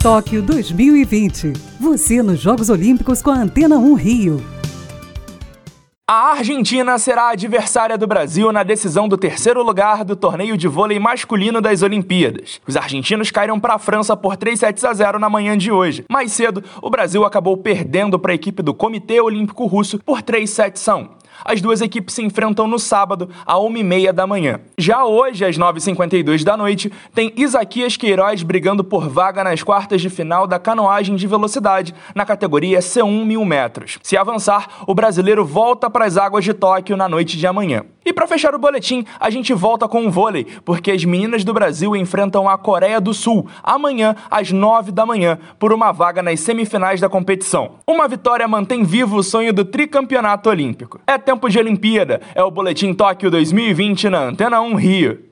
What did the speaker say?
Tóquio 2020. Você nos Jogos Olímpicos com a Antena 1 Rio. A Argentina será a adversária do Brasil na decisão do terceiro lugar do torneio de vôlei masculino das Olimpíadas. Os argentinos caíram para a França por 3 sets a 0 na manhã de hoje. Mais cedo, o Brasil acabou perdendo para a equipe do Comitê Olímpico Russo por 3 sets a 1. As duas equipes se enfrentam no sábado, às 1h30 da manhã. Já hoje, às 9h52 da noite, tem Isaquias Queiroz brigando por vaga nas quartas de final da canoagem de velocidade, na categoria C1 mil metros. Se avançar, o brasileiro volta para as águas de Tóquio na noite de amanhã. E para fechar o boletim, a gente volta com o vôlei, porque as meninas do Brasil enfrentam a Coreia do Sul amanhã às 9 da manhã por uma vaga nas semifinais da competição. Uma vitória mantém vivo o sonho do tricampeonato olímpico. É tempo de Olimpíada, é o boletim Tóquio 2020 na Antena 1 Rio.